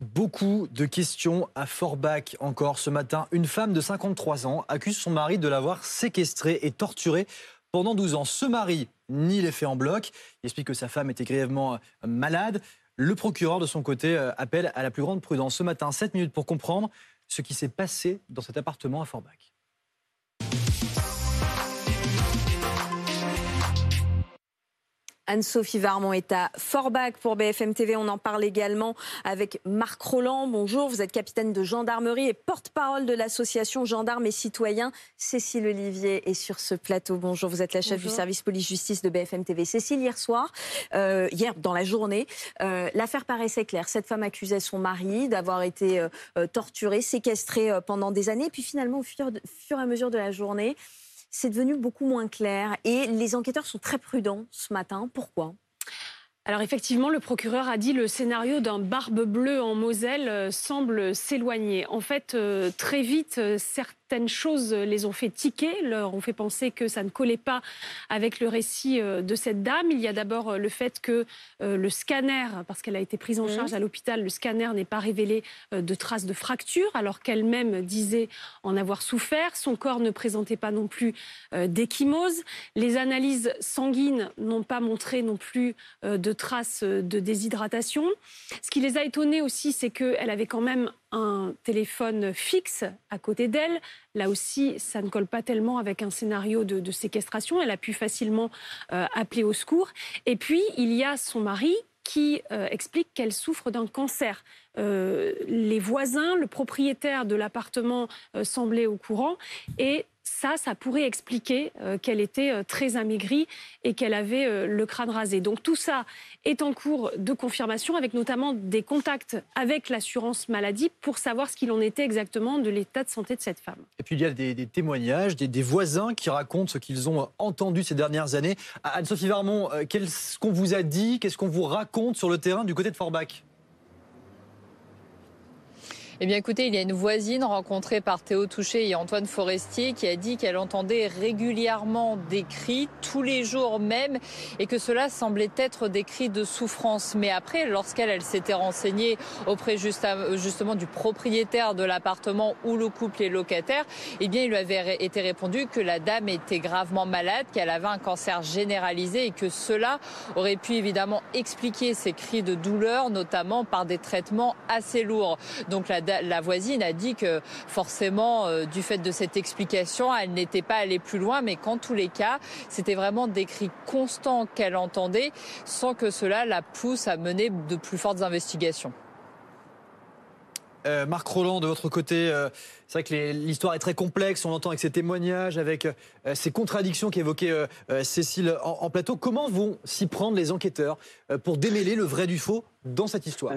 Beaucoup de questions à Forbach encore ce matin. Une femme de 53 ans accuse son mari de l'avoir séquestré et torturé pendant 12 ans. Ce mari nie les faits en bloc. Il explique que sa femme était grièvement euh, malade. Le procureur, de son côté, euh, appelle à la plus grande prudence. Ce matin, 7 minutes pour comprendre ce qui s'est passé dans cet appartement à Forbach. Anne-Sophie Varmont est à Forbach pour BFM TV. On en parle également avec Marc Roland. Bonjour, vous êtes capitaine de gendarmerie et porte-parole de l'association Gendarmes et Citoyens. Cécile Olivier est sur ce plateau. Bonjour, vous êtes la chef du service police-justice de BFM TV. Cécile, hier soir, euh, hier dans la journée, euh, l'affaire paraissait claire. Cette femme accusait son mari d'avoir été euh, torturé, séquestré pendant des années. Puis finalement, au fur, fur et à mesure de la journée, c'est devenu beaucoup moins clair. Et les enquêteurs sont très prudents ce matin. Pourquoi? Alors effectivement, le procureur a dit le scénario d'un barbe bleue en Moselle euh, semble s'éloigner. En fait, euh, très vite, euh, certains certaines choses les ont fait tiquer, leur ont fait penser que ça ne collait pas avec le récit euh, de cette dame. Il y a d'abord euh, le fait que euh, le scanner, parce qu'elle a été prise en charge à l'hôpital, le scanner n'est pas révélé de traces de fracture, alors qu'elle-même disait en avoir souffert. Son corps ne présentait pas non plus d'échymose. Les analyses sanguines n'ont pas montré non plus de traces de déshydratation. Ce qui les a étonnés aussi, c'est qu'elle avait quand même un téléphone fixe à côté d'elle. Là aussi, ça ne colle pas tellement avec un scénario de, séquestration. Elle a pu facilement euh, appeler au secours. Et puis, il y a son mari qui euh, explique qu'elle souffre d'un cancer. Euh, les voisins, le propriétaire de l'appartement semblait au courant et ça, ça pourrait expliquer euh, qu'elle était euh, très amaigrie et qu'elle avait euh, le crâne rasé. Donc tout ça est en cours de confirmation, avec notamment des contacts avec l'assurance maladie pour savoir ce qu'il en était exactement de l'état de santé de cette femme. Et puis il y a des, témoignages, des, voisins qui racontent ce qu'ils ont entendu ces dernières années. Anne-Sophie Varmont, qu'est-ce qu'on vous a dit, qu'est-ce qu'on vous raconte sur le terrain du côté de Forbach? Eh bien, écoutez, il y a une voisine rencontrée par Théo Touché et Antoine Forestier qui a dit qu'elle entendait régulièrement des cris, tous les jours même, et que cela semblait être des cris de souffrance. Mais après, lorsqu'elle elle, s'était renseignée auprès justement du propriétaire de l'appartement où le couple est locataire, eh bien, il lui avait été répondu que la dame était gravement malade, qu'elle avait un cancer généralisé et que cela aurait pu évidemment expliquer ces cris de douleur, notamment par des traitements assez lourds. Donc la la voisine a dit que forcément, euh, du fait de cette explication, elle n'était pas allée plus loin, mais qu'en tous les cas, c'était vraiment des cris constants qu'elle entendait, sans que cela la pousse à mener de plus fortes investigations. Euh, Marc Roland, de votre côté, euh, c'est vrai que l'histoire est très complexe, on l'entend avec ces témoignages, avec ces contradictions qu'évoquait Cécile en, plateau. Comment vont s'y prendre les enquêteurs pour démêler le vrai du faux dans cette histoire?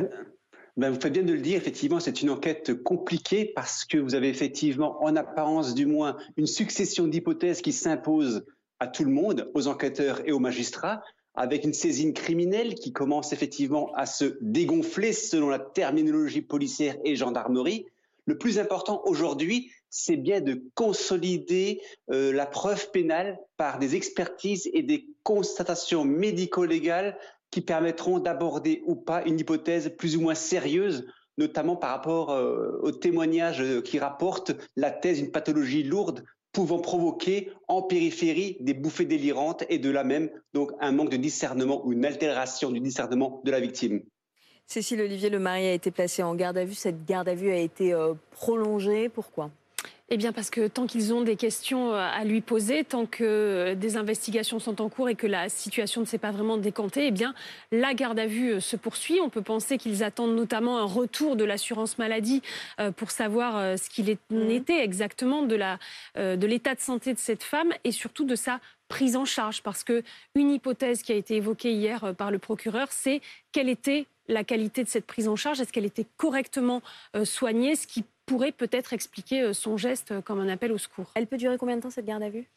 Ben, vous faites bien de le dire, effectivement, c'est une enquête compliquée parce que vous avez effectivement, en apparence du moins, une succession d'hypothèses qui s'imposent à tout le monde, aux enquêteurs et aux magistrats, avec une saisine criminelle qui commence effectivement à se dégonfler selon la terminologie policière et gendarmerie. Le plus important aujourd'hui, c'est bien de consolider euh, la preuve pénale par des expertises et des constatations médico-légales qui permettront d'aborder ou pas une hypothèse plus ou moins sérieuse, notamment par rapport euh, aux témoignages qui rapportent la thèse d'une pathologie lourde pouvant provoquer en périphérie des bouffées délirantes et de là même donc un manque de discernement ou une altération du discernement de la victime. Cécile Olivier, le mari a été placé en garde à vue. Cette garde à vue a été euh, prolongée. Pourquoi? Eh bien, parce que tant qu'ils ont des questions euh, à lui poser, tant que euh, des investigations sont en cours et que la situation ne s'est pas vraiment décantée, eh bien, la garde à vue euh, se poursuit. On peut penser qu'ils attendent notamment un retour de l'assurance maladie pour savoir ce qu'il mmh. était exactement de l'état de santé de cette femme et surtout de sa prise en charge. Parce que une hypothèse qui a été évoquée hier par le procureur, c'est quelle était la qualité de cette prise en charge Est-ce qu'elle était correctement soignée? Ce qui pourrait peut-être expliquer euh, son geste euh, comme un appel au secours. Elle peut durer combien de temps cette garde à vue?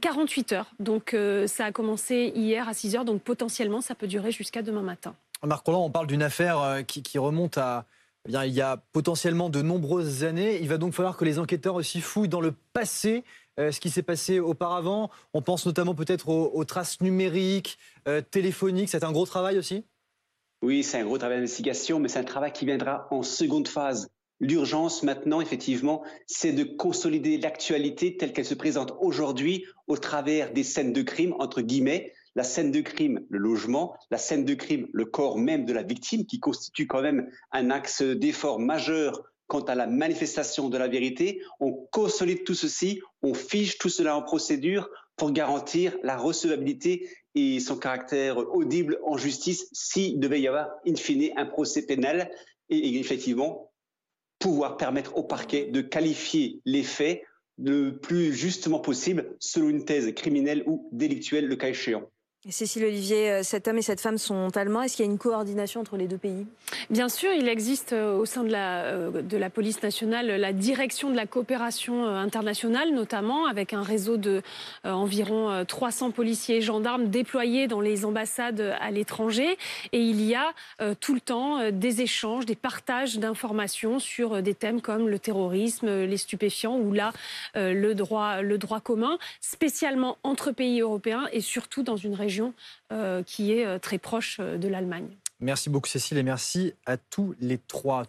48 euh, heures. Donc ça a commencé hier à 6 heures, donc potentiellement ça peut durer jusqu'à demain matin. Marc Roland, on parle d'une affaire qui, remonte à eh bien, il y a potentiellement de nombreuses années. Il va donc falloir que les enquêteurs aussi fouillent dans le passé ce qui s'est passé auparavant. On pense notamment peut-être aux, traces numériques, téléphoniques. C'est un gros travail aussi? Oui, c'est un gros travail d'investigation, mais c'est un travail qui viendra en seconde phase. L'urgence maintenant, effectivement, c'est de consolider l'actualité telle qu'elle se présente aujourd'hui au travers des scènes de crime, entre guillemets, la scène de crime, le logement, la scène de crime, le corps même de la victime, qui constitue quand même un axe d'effort majeur quant à la manifestation de la vérité. On consolide tout ceci, on fiche tout cela en procédure pour garantir la recevabilité et son caractère audible en justice s'il devait y avoir, in fine, un procès pénal. Et effectivement pouvoir permettre au parquet de qualifier les faits le plus justement possible selon une thèse criminelle ou délictuelle, le cas échéant. Cécile Olivier, euh, cet homme et cette femme sont allemands. Est-ce qu'il y a une coordination entre les deux pays? Bien sûr, il existe euh, au sein de la, euh, de la police nationale la direction de la coopération internationale, notamment avec un réseau de environ 300 policiers et gendarmes déployés dans les ambassades à l'étranger. Et il y a tout le temps des échanges, des partages d'informations sur des thèmes comme le terrorisme, les stupéfiants ou là le droit, le droit commun, spécialement entre pays européens et surtout dans une région euh, qui est euh, très proche euh, de l'Allemagne. Merci beaucoup Cécile et merci à tous les trois.